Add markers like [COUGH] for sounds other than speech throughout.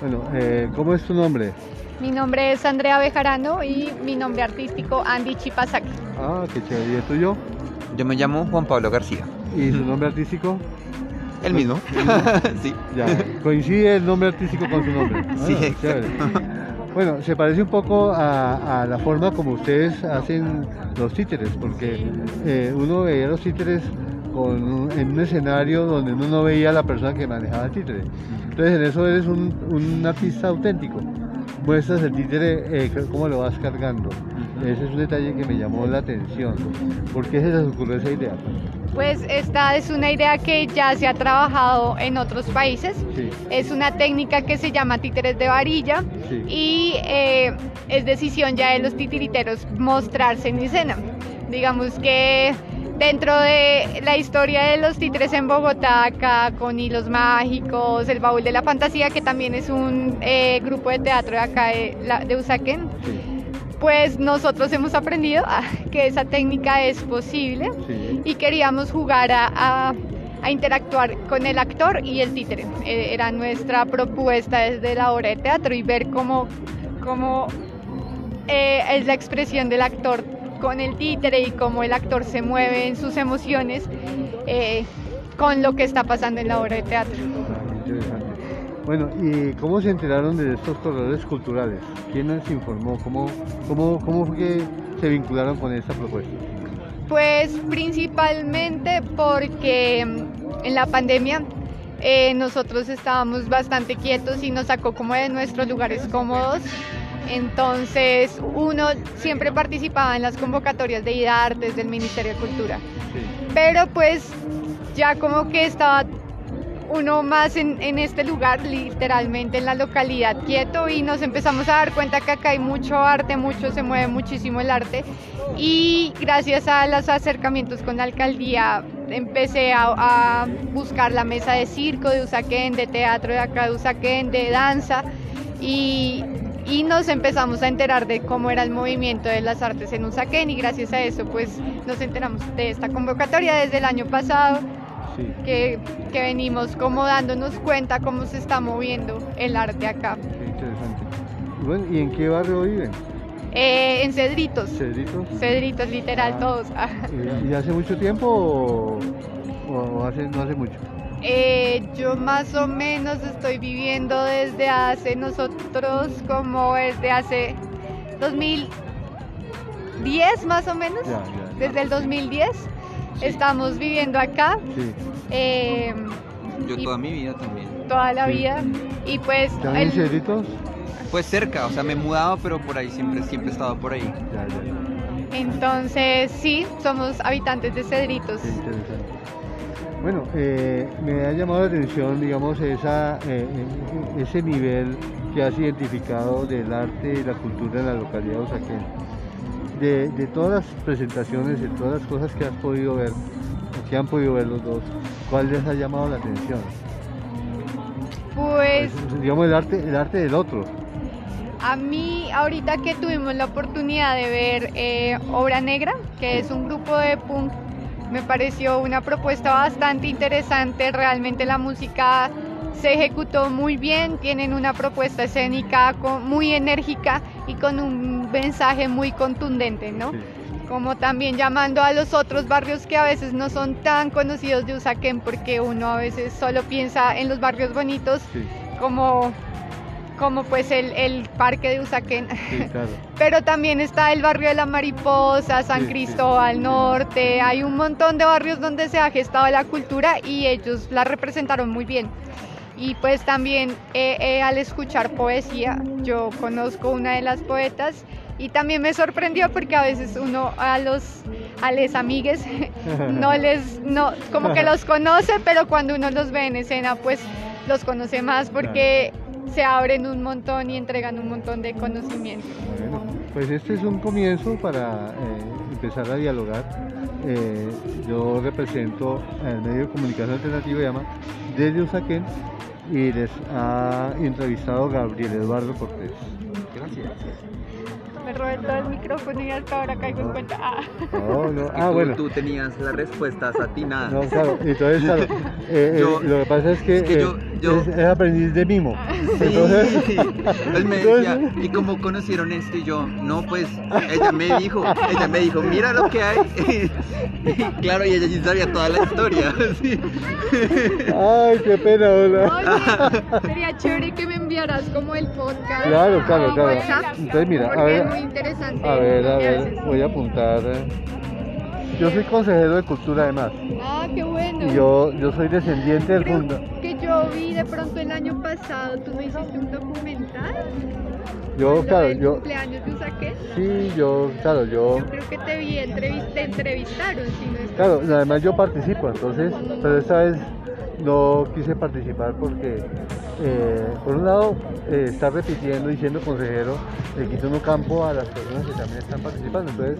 Bueno, eh, ¿cómo es tu nombre? Mi nombre es Andrea Bejarano y mi nombre artístico Andy Chipasaki. Ah, qué chévere. ¿Y el tuyo? Yo me llamo Juan Pablo García. ¿Y su nombre artístico? El mismo. [LAUGHS] sí. Ya, coincide el nombre artístico con su nombre. [LAUGHS] Sí, Ah, chévere. Bueno, se parece un poco a, a la forma como ustedes hacen los títeres, porque eh, uno veía los títeres con un- en un escenario donde uno no veía a la persona que manejaba el títere. Entonces en eso eres un, un artista auténtico. Muestras el títere, eh, cómo lo vas cargando. Ese es un detalle que me llamó la atención. ¿Por qué se les ocurrió esa idea? Pues esta es una idea que ya se ha trabajado en otros países. Sí, Es una técnica que se llama títeres de varilla sí. y eh, es decisión ya de los titiriteros mostrarse en escena. Digamos que dentro de la historia de los títeres en Bogotá, acá con Hilos Mágicos, El Baúl de la Fantasía, que también es un eh, grupo de teatro de acá de, la- de Usaquén, sí, pues nosotros hemos aprendido ah, que esa técnica es posible sí. y queríamos jugar a, a- a interactuar con el actor y el títere. Eh, era nuestra propuesta desde la obra de teatro y ver cómo, cómo eh, es la expresión del actor con el títere y cómo el actor se mueve en sus emociones eh, con lo que está pasando en la obra de teatro. Interesante. Bueno, ¿y cómo se enteraron de estos corredores culturales? ¿Quién les informó? ¿Cómo, cómo, cómo fue que se vincularon con esta propuesta? Pues principalmente porque mm, en la pandemia eh, nosotros estábamos bastante quietos y nos sacó como de nuestros lugares cómodos. Entonces uno siempre participaba en las convocatorias de IDARTES del Ministerio de Cultura. Sí, Pero pues ya como que estaba uno más en, en este lugar, literalmente en la localidad quieto y nos empezamos a dar cuenta que acá hay mucho arte, mucho, se mueve muchísimo el arte y gracias a los acercamientos con la alcaldía empecé a, a buscar la mesa de circo de Usaquén, de teatro de acá de Usaquén, de danza y, y nos empezamos a enterar de cómo era el movimiento de las artes en Usaquén y gracias a eso pues nos enteramos de esta convocatoria desde el año pasado sí. que, que venimos como dándonos cuenta cómo se está moviendo el arte acá. Qué interesante. Y Bueno, ¿y en qué barrio viven? Eh, en Cedritos, ¿Cedritos? Cedritos literal Ah. todos. [LAUGHS] ¿Y, y hace mucho tiempo o, o hace, no hace mucho? Eh, yo más o menos estoy viviendo desde hace nosotros como desde hace 2010 más o menos, desde el 2010 Sí. estamos viviendo acá Sí. eh, Yo toda mi vida también. toda la Sí. vida y pues ¿También en el- Cedritos? Pues cerca, o sea, me he mudado, pero por ahí siempre, siempre he estado por ahí. Entonces sí, somos habitantes de Cedritos. Bueno, eh, me ha llamado la atención, digamos, esa, eh, eh, ese nivel que has identificado del arte y la cultura en la localidad de Usaquén. De, de todas las presentaciones, de todas las cosas que has podido ver, que han podido ver los dos, ¿cuál les ha llamado la atención? Pues digamos, el arte, el arte del otro. A mí, ahorita que tuvimos la oportunidad de ver eh, Obra Negra, que es un grupo de punk, me pareció una propuesta bastante interesante. Realmente la música se ejecutó muy bien, tienen una propuesta escénica muy enérgica y con un mensaje muy contundente, ¿no? Sí. Como también llamando a los otros barrios que a veces no son tan conocidos de Usaquén, porque uno a veces solo piensa en los barrios bonitos Sí, como, como pues el, el parque de Usaquén. sí, claro. [LAUGHS] Pero también está el barrio de la Mariposa, San Sí, sí. Cristóbal Norte, hay un montón de barrios donde se ha gestado la cultura y ellos la representaron muy bien. Y pues también eh, eh, al escuchar poesía, yo conozco una de las poetas y también me sorprendió porque a veces uno a los a les amigues [LAUGHS] no les no como que los [LAUGHS] conoce, pero cuando uno los ve en escena pues los conoce más porque se abren un montón y entregan un montón de conocimiento. Bueno, pues este es un comienzo para eh, empezar a dialogar. Eh, yo represento el medio de comunicación alternativo, llama Desde Usaquén, y les ha entrevistado Gabriel Eduardo Cortés. Gracias. Me robé todo el micrófono y hasta ahora caigo en cuenta. Ah. No, no, ah, tú, bueno. tú tenías las respuestas atinadas. No, claro, entonces, claro, [LAUGHS] eh, eh, Yo- lo que pasa es que, es que eh, yo- yo- es, es aprendiz de mimo. Sí, Entonces, él me decía, ¿y cómo conocieron esto? Y yo, no, pues ella me dijo, ella me dijo, mira lo que hay. [LAUGHS] Claro, y ella sí sabía toda la historia. [LAUGHS] sí. ay, qué pena, hola. Oye, sería chévere que me enviaras como el podcast. Claro, claro, claro. WhatsApp, Entonces, mira, a ver, es muy interesante. a ver, a ver, haces. voy a apuntar. Yo soy consejero de cultura además. Ah, qué bueno. Yo, yo soy descendiente del Creo funda. que yo vi de pronto el año pasado, tú me hiciste un documental. Yo, claro, yo, cumpleaños de Usaquén. sí, yo, claro, yo, Yo creo que te vi, entrevist- te entrevistaron, si no es claro, además yo participo, entonces, pero esta vez no quise participar porque, eh, por un lado, eh, estar repitiendo y siendo consejero le quita uno campo a las personas que también están participando, entonces,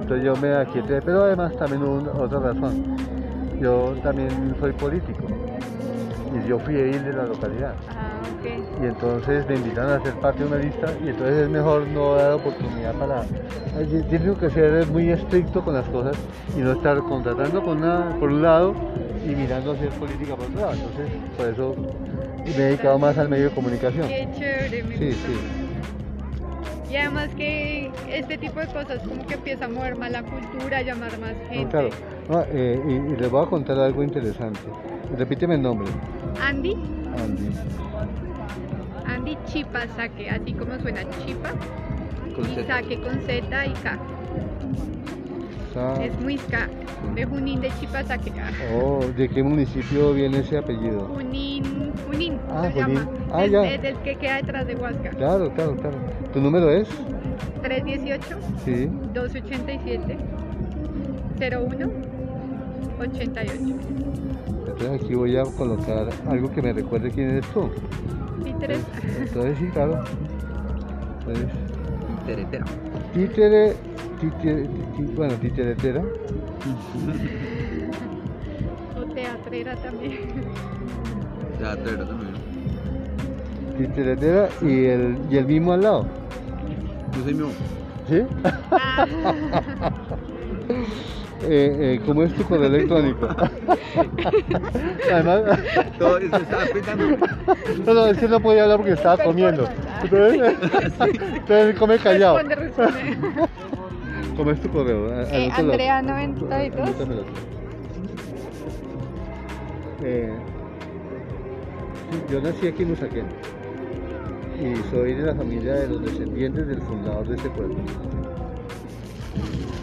entonces yo me aquieté, pero además también hubo una- otra razón, yo también soy político y yo fui edil de la localidad. Ah, ok. y entonces me invitan a ser parte de una lista y entonces es mejor no dar oportunidad para... Ay, Tiene que ser muy estricto con las cosas y no estar contratando con una, por un lado y mirando hacer política por otro lado. Entonces, por eso me he dedicado más al medio de comunicación. Qué chévere, me Sí, gusta. sí. Y además que este tipo de cosas como que empieza a mover más la cultura, a llamar más No, gente. claro. No, eh, y, y les voy a contar algo interesante. Repíteme el nombre. Andy, Andy. Andy Chipasake, así como suena Chipa, Con y. Saque con Z y K. Es Muisca, de Junín de Chipasake. Ah, Oh, ¿de qué municipio viene ese apellido? Junín, Junín Ah, se Junín. llama. Ah, es, ya. es el que queda detrás de Huasca. Claro, claro, claro. ¿Tu número es? 318 Sí. 287 01 88. Entonces aquí voy a colocar algo que me recuerde quién eres tú. Títeres. Entonces sí, claro. Entonces, títere, tí- bueno, titeretera. [LAUGHS] O teatrera también. Ya, Teretera también. Titeretera y el, y el mismo al lado. Yo soy mío. ¿Sí? Ah, [LAUGHS] Eh, eh, ¿Cómo es tu correo electrónico? [LAUGHS] Además, Todo eso estaba pensando. no, no, es que no podía hablar porque estaba comiendo. Entonces, entonces come callado. responde, responde. ¿Cómo es tu correo? Eh, anótalo. Andrea 92. Anótamelo. Eh, sí, yo nací aquí en Usaquén y soy de la familia de los descendientes del fundador de este pueblo.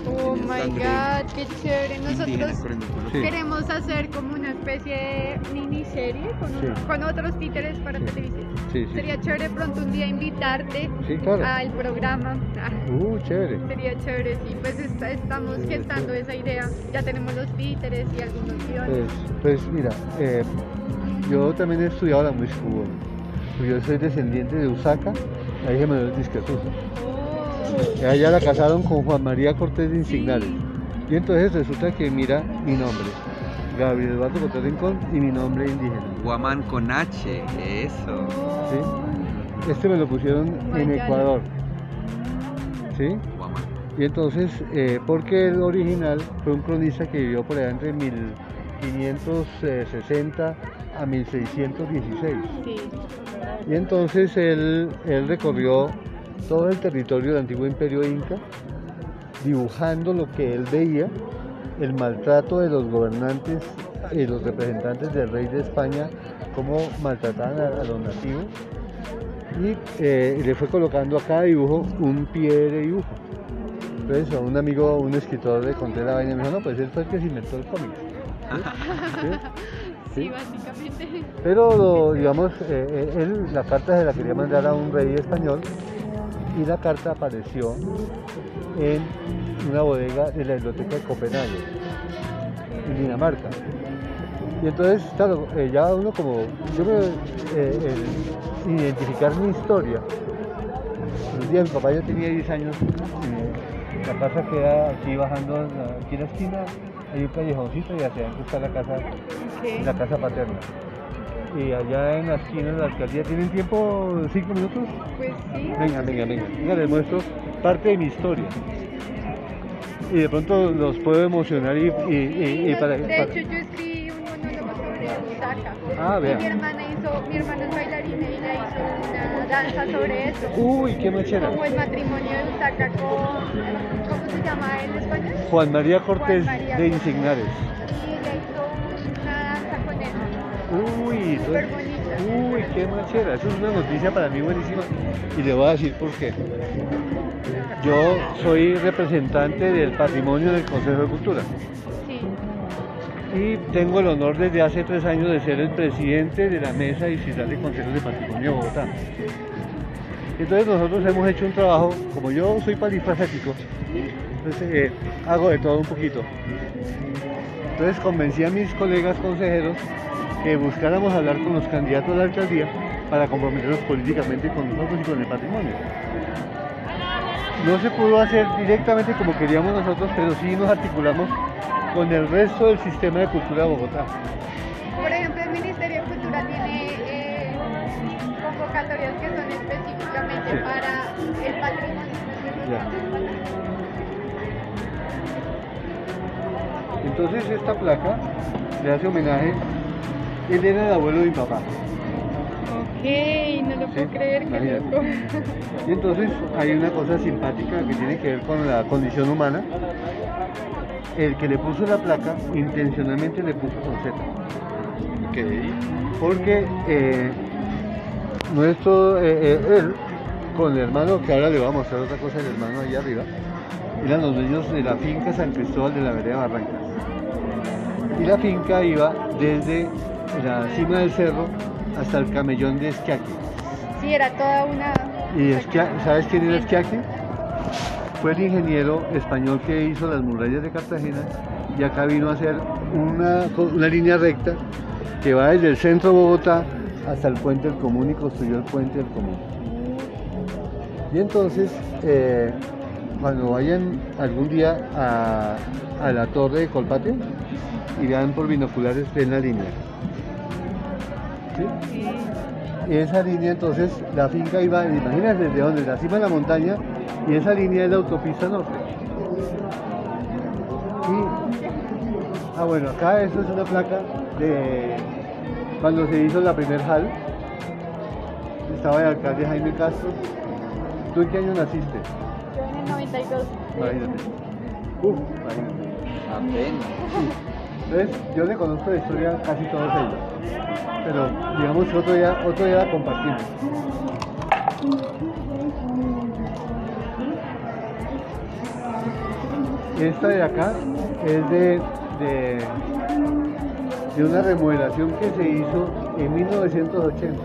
Oh my god, qué chévere. Nosotros Sí. queremos hacer como una especie de miniserie con, Sí. con otros títeres para Sí. televisión. Sí, sí. Sería chévere pronto un día invitarte Sí, claro. al programa. Uh, chévere. Sería chévere, sí. Pues está- estamos Sí, gestando sí. esa idea. Ya tenemos los títeres y algunos guiones. Pues, pues mira, eh, yo también he estudiado la música. Pues Yo soy descendiente de Usaca, la hija Manuel Disquetusa. Oh, Ella la casaron con Juan María Cortés de Insignales. Y entonces resulta que mira mi nombre, Gabriel Eduardo Cortés Rincón y mi nombre indígena. Guamán con H, eso. ¿sí? Este me lo pusieron en. Ecuador. ¿Sí? Guamán. Y entonces, eh, porque el original fue un cronista que vivió por allá entre 1560 a 1616. sí. Y entonces él, él recorrió todo el territorio del antiguo imperio inca, dibujando lo que él veía, el maltrato de los gobernantes y los representantes del rey de España, cómo maltrataban a, a los nativos. Y eh, le fue colocando a cada dibujo un pie de dibujo. Entonces a un amigo, un escritor le conté la vaina y me dijo, no, pues él fue el que se inventó el cómic. [LAUGHS] ¿Sí? ¿Sí? Sí, básicamente. Pero, digamos, eh, eh, él la carta se la quería mandar a un rey español y la carta apareció en una bodega de la biblioteca de Copenhague, en Dinamarca. Y entonces, claro, eh, ya uno como, yo me, eh, el identificar mi historia. Un día mi papá ya tenía 10 años, y la casa queda aquí bajando, aquí en la esquina, hay un callejoncito y hacia adentro está la casa la casa paterna. Y allá en la esquina de la alcaldía, ¿tienen tiempo? ¿Cinco minutos? Pues sí. Venga, venga, venga. Venga, les muestro parte de mi historia. Y de pronto los puedo emocionar y, y- y- para, de para- hecho, yo escribí un monólogo sobre. Busaca. Ah, Y vea. mi hermana hizo, mi hermana es bailarina y ella hizo una danza sobre eso. Uy, qué machera. Como el matrimonio de Busaca con, ¿cómo se llama en español? Juan María Cortés Juan María de. Insignares. Uy, qué machera. Eso es una noticia para mí buenísima. Y le voy a decir por qué. Yo soy representante del patrimonio del Consejo de Cultura. Sí. y tengo el honor desde hace tres años de ser el presidente de la Mesa Distrital de Consejos de Patrimonio de Bogotá. Entonces nosotros hemos hecho un trabajo, como yo soy polifacético, entonces eh, hago de todo un poquito. Entonces convencí a mis colegas consejeros que buscáramos hablar con los candidatos a la alcaldía para comprometernos políticamente con nosotros y con el patrimonio. No se pudo hacer directamente como queríamos nosotros, pero sí nos articulamos con el resto del sistema de cultura de Bogotá. Por ejemplo, el Ministerio de Cultura tiene eh, convocatorias que son específicamente Sí. para el patrimonio. Ya. Entonces esta placa le hace homenaje, él era el abuelo de mi papá. Ok, no lo Sí, puedo creer, qué loco. Y entonces hay una cosa simpática que tiene que ver con la condición humana. El que le puso la placa intencionalmente le puso con Z. Ok. Porque eh, nuestro, eh, eh, él, con el hermano, que ahora le voy a mostrar otra cosa del hermano ahí arriba, eran los dueños de la finca San Cristóbal de la Vereda Barrancas. Y la finca iba desde la cima del cerro hasta el camellón de Esquiaque. Sí, era toda una... ¿Y Esquia- sabes quién era Esquiaque? Fue el ingeniero español que hizo las murallas de Cartagena y acá vino a hacer una, una línea recta que va desde el centro de Bogotá hasta el puente del Común y construyó el puente del Común. Y entonces, eh, cuando vayan algún día a, a la torre de Colpate y vean por binoculares, ven la línea. ¿Sí? Y esa línea entonces, la finca iba, imagínate desde donde, la cima de la montaña, y esa línea es la autopista norte. Y, ah bueno, acá eso es una placa de cuando se hizo la primer hall, estaba el alcalde Jaime Castro. ¿Tú en qué año naciste? Yo en el 92. Imagínate. Uf, imagínate. Apenas. Entonces, yo le conozco la historia casi todos ellos. Pero digamos que otro día, otro día la compartimos. Esta de acá es de, de, una remodelación que se hizo en 1980.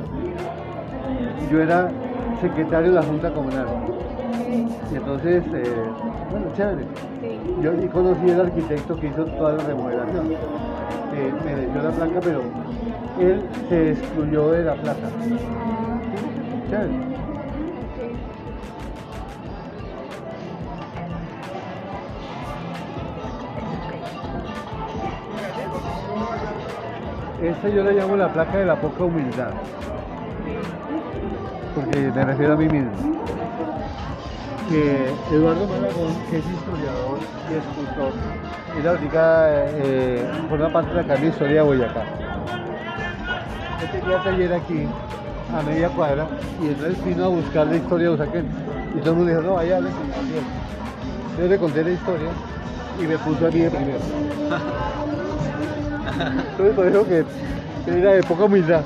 Yo era secretario de la Junta Comunal. Y entonces, eh, bueno, chévere. Yo conocí al arquitecto que hizo toda la remodelación. Eh, me dio la placa, pero él se excluyó de la placa. Chévere. Esta yo la llamo la placa de la poca humildad. Porque me refiero a mí mismo que Eduardo Malagón, que es historiador y escultor, es la única, eh, forma parte de la Academia de Historia de Boyacá. Él tenía taller aquí, a media cuadra, y entonces vino a buscar la historia de Usaquén. Y todo el mundo dijo, no, Gabriel. Yo le conté la historia y me puso a mí de primero. Entonces por eso que era de poca humildad.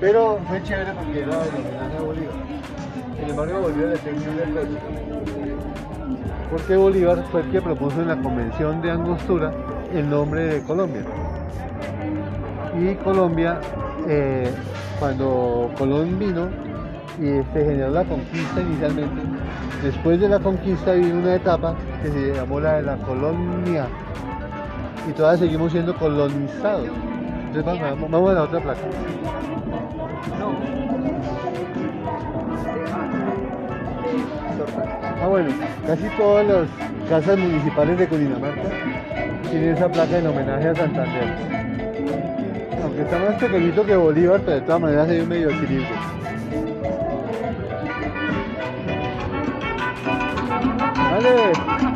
Pero fue chévere porque era el homenaje a Bolívar. Sin embargo, Bolívar le tengo un. Porque Bolívar fue el que propuso en la convención de Angostura el nombre de Colombia. Y Colombia, eh, cuando Colón vino y se generó la conquista inicialmente, después de la conquista vino una etapa que se llamó la de la colonia. Y todavía seguimos siendo colonizados. Entonces vamos a la otra placa. Ah, bueno, casi todas las casas municipales de Cundinamarca tienen esa placa en homenaje a Santander. Aunque está más pequeñito que Bolívar, pero de todas maneras hay un medio equilibrio. ¡Vale!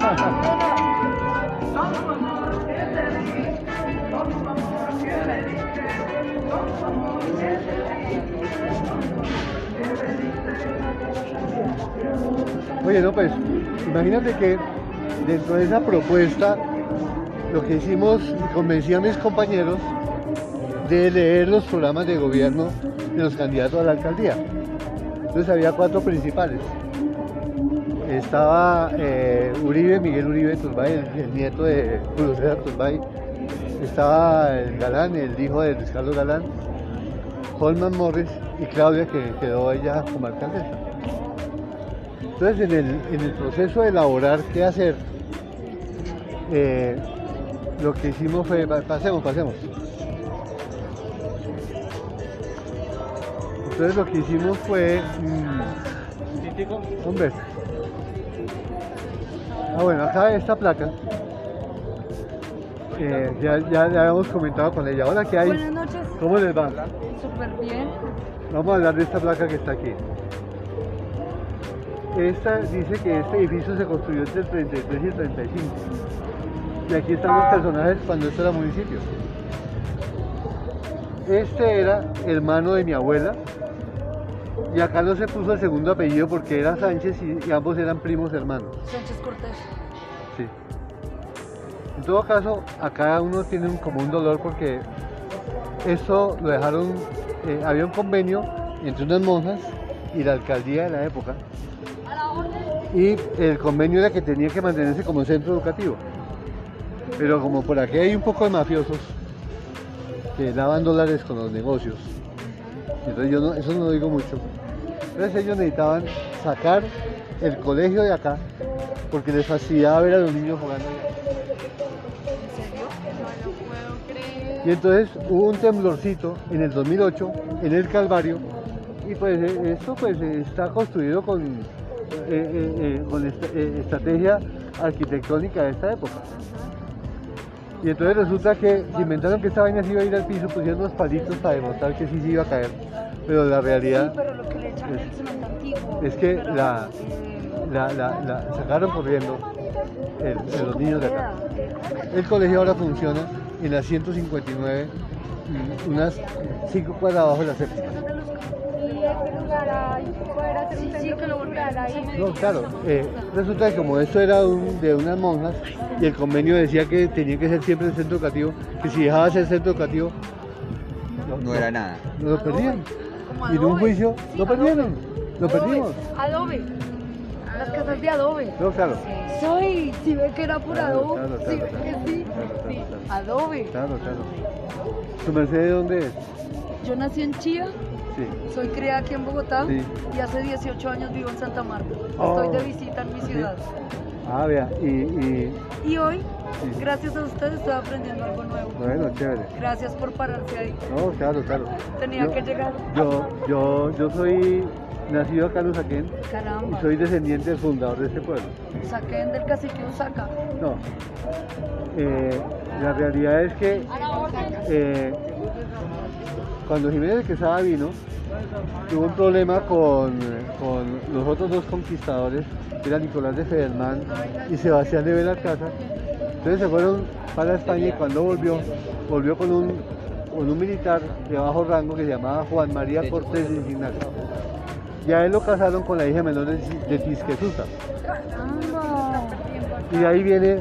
Oye, pues, imagínate que dentro de esa propuesta, lo que hicimos, convencí a mis compañeros de leer los programas de gobierno de los candidatos a la alcaldía. Entonces había cuatro principales. Estaba eh, Uribe, Miguel Uribe Turbay, el, el nieto de Julio César Turbay. Estaba el Galán, el hijo de Luis Carlos Galán, Holman Morris y Claudia, que quedó ella como alcaldesa. Entonces, en el, en el proceso de elaborar qué hacer, eh, lo que hicimos fue, pa- pasemos, pasemos. Entonces lo que hicimos fue, mm, hombre, ah bueno, acá esta placa, eh, ya, ya, ya habíamos comentado con ella. Hola, ¿qué hay? Buenas noches. ¿Cómo les va? Súper bien. Vamos a hablar de esta placa que está aquí. Esta dice que este edificio se construyó entre el 33 y el 35. Y aquí están los personajes cuando esto era municipio. Este era hermano de mi abuela. Y acá no se puso el segundo apellido porque era Sánchez y, y ambos eran primos hermanos. Sánchez Cortés. Sí. En todo caso, acá uno tiene un, como un dolor porque esto lo dejaron, eh, había un convenio entre unas monjas y la alcaldía de la época. Y el convenio era que tenía que mantenerse como centro educativo. Pero como por aquí hay un poco de mafiosos que daban dólares con los negocios, entonces yo no, eso no lo digo mucho. Entonces ellos necesitaban sacar el colegio de acá porque les fastidiaba ver a los niños jugando allá. ¿En serio? No lo puedo creer. Y entonces hubo un temblorcito en el 2008 en el Calvario y pues eh, esto pues eh, está construido con, eh, eh, eh, con esta- estrategia arquitectónica de esta época. Y entonces resulta que inventaron que esta vaina se iba a ir al piso, pusieron unos palitos para demostrar que sí se iba a caer, pero la Sí, realidad pero lo que le echan es- el cemento antiguo. es que la- la, la- la sacaron corriendo el- los niños de acá. El colegio ahora funciona en la 159, y unas 5 cuadras abajo de la séptima. Ahí, poder hacer un centro lo cultural ahí. No, claro, eh, resulta que como esto era un- de unas monjas y el convenio decía que tenía que ser siempre el centro educativo, que si dejaba de ser centro educativo, No era nada. no lo perdían. Y en un juicio lo perdieron, lo perdimos. Adobe. Las casas de adobe. No, claro. Soy, si ve que era por Claro, adobe. claro, Sí, claro, ve que sí. claro, claro, Sí, claro. Adobe. Claro, claro. ¿Tu merced de dónde es? Yo nací en Chía, Sí. soy criada aquí en Bogotá Sí. y hace 18 años vivo en Santa Marta. Oh. Estoy de visita en mi ciudad. Ah, vea, y, y Y hoy, Sí. gracias a ustedes, estoy aprendiendo algo nuevo. bueno, chévere. Gracias por pararse ahí. No, claro, claro. Tenía Yo- que llegar. Yo, yo, yo soy nacido acá en Usaquén y Caramba. soy descendiente del fundador de este pueblo. Saquen del cacique Usaca. No. Eh, la realidad es que eh, cuando Jiménez de Quesada vino, tuvo un problema con, con los otros dos conquistadores, que eran Nicolás de Federman y Sebastián de Belalcázar. Entonces se fueron para España y cuando volvió, volvió con un, con un militar de bajo rango que se llamaba Juan María Cortés de Insignacio. Y a él lo casaron con la hija menor de, de Tisquesuta. Y de ahí viene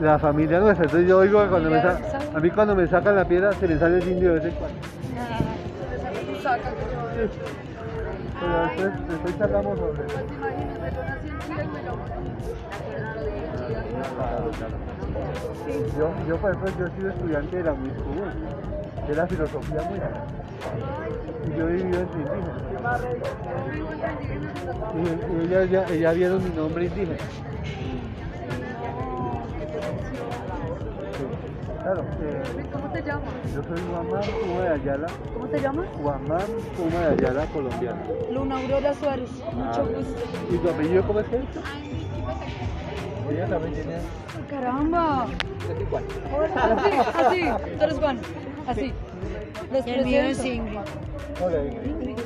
la familia nuestra. Entonces yo oigo que cuando me a mí cuando me sacan la piedra se me sale el indio de vez Usaca. Pero después, después charlamos sobre eso. Pues imagínate, yo nací en me llamo Claro, claro. Yo, yo, por ejemplo, yo he sido estudiante de la MUISCU, de la filosofía muy Y yo he vivido entre indígenas. Y, y ellas ya, ellas vieron mi nombre indígena. Claro, eh, ¿Cómo te llamas? yo soy Guamán Puma de Ayala, ¿Cómo te llamas? Guamán Puma de Ayala, colombiano. Luna Aurora Suárez. Mucho Ah, gusto. ¿Y tu apellido cómo es que es? Ella también tiene... Caramba. Así, así. Tú eres Juan. Así. Les El mío es presento. Ingrid. Hola, Ingrid.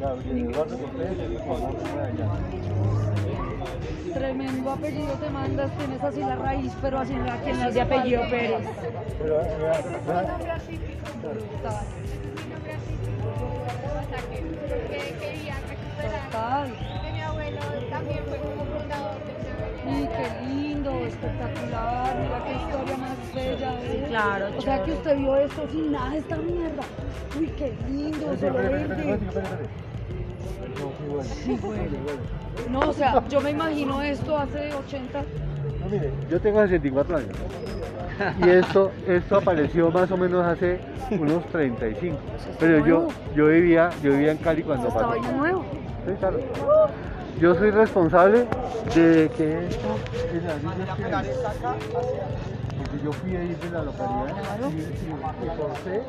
Gabriel Eduardo Cortés, Guamán Puma de Ayala. Tremendo apellido te mandas, tienes así la raíz, pero así en la aquí en la de apellido Pérez. Pero, vea, vea, Brutal. que quería recuperar Total. de mi abuelo también fue como fundador de Y qué lindo, espectacular, mira qué historia más bella. ¿eh? claro, O sea que usted vio esto sin nada de esta mierda. Uy, qué lindo, solo bueno. No, o sea, yo me imagino esto hace 80. No, mire, yo tengo 64 años. [LAUGHS] Y esto, esto apareció más o menos hace unos 35. Pero yo, yo vivía, yo vivía en Cali cuando pasó. vaina nuevo. Sí, claro. Yo soy responsable de que esto. Porque yo fui ahí de la localidad y, y, y forcé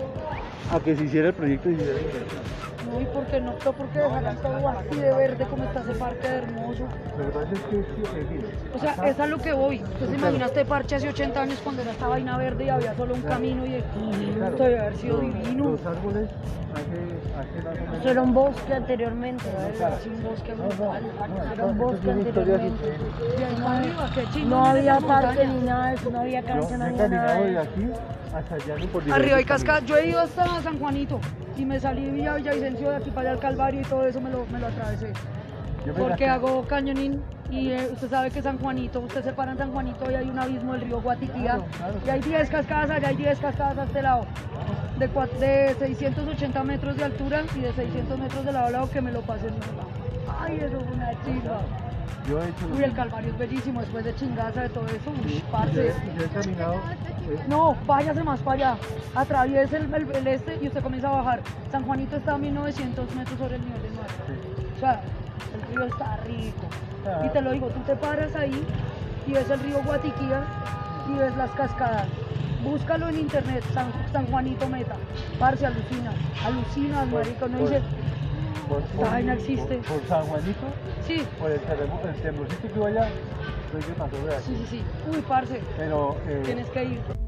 a que se hiciera el proyecto y se hiciera la inversión. No, y por qué no optó porque dejaran todo así de verde como está ese parque de hermoso. Es que, eh, O sea, es a lo que voy. Imagina este parche hace 80 años cuando era esta vaina verde y había solo un camino y claro, esto debe haber sido divino. Los árboles Eso era un bosque anteriormente. Era así un bosque brutal. Era un bosque anteriormente. No había parque ni nada de eso, no había cancha, no había nada caminado de de eso. aquí hasta allá no por Arriba hay cascada. Yo he ido hasta San Juanito y me salí de Villa Villavicencio de aquí para allá al Calvario y todo eso me lo, me lo atravesé. Porque hago cañonín y eh, usted sabe que San Juanito, usted se para en San Juanito y hay un abismo del río Guatiquía Claro, claro. y hay 10 cascadas allá, hay 10 cascadas a este lado. De, de 680 metros de altura y de 600 metros de lado a lado que me lo pasé en. Ay, eso fue una chimba. Yo he hecho. Uy, el Calvario es bellísimo después de chingaza de todo eso. Uy, parce. yo he caminado. eh, No, váyase más para allá. Atraviese el, el- el este y usted comienza a bajar. San Juanito está a 1900 metros sobre el nivel del mar. O sea, el río está rico. Y te lo digo, tú te paras ahí y ves el río Guatiquía y ves las cascadas. Búscalo en internet, San, San Juanito Meta. Parce, alucina. Alucina, marico. No por- dice, por, Esta vaina existe. Por, por San Juanito, sí, por el terremoto, el que hubo allá, aquí. sí, sí, sí. Uy, parce, Pero. eh, tienes que ir.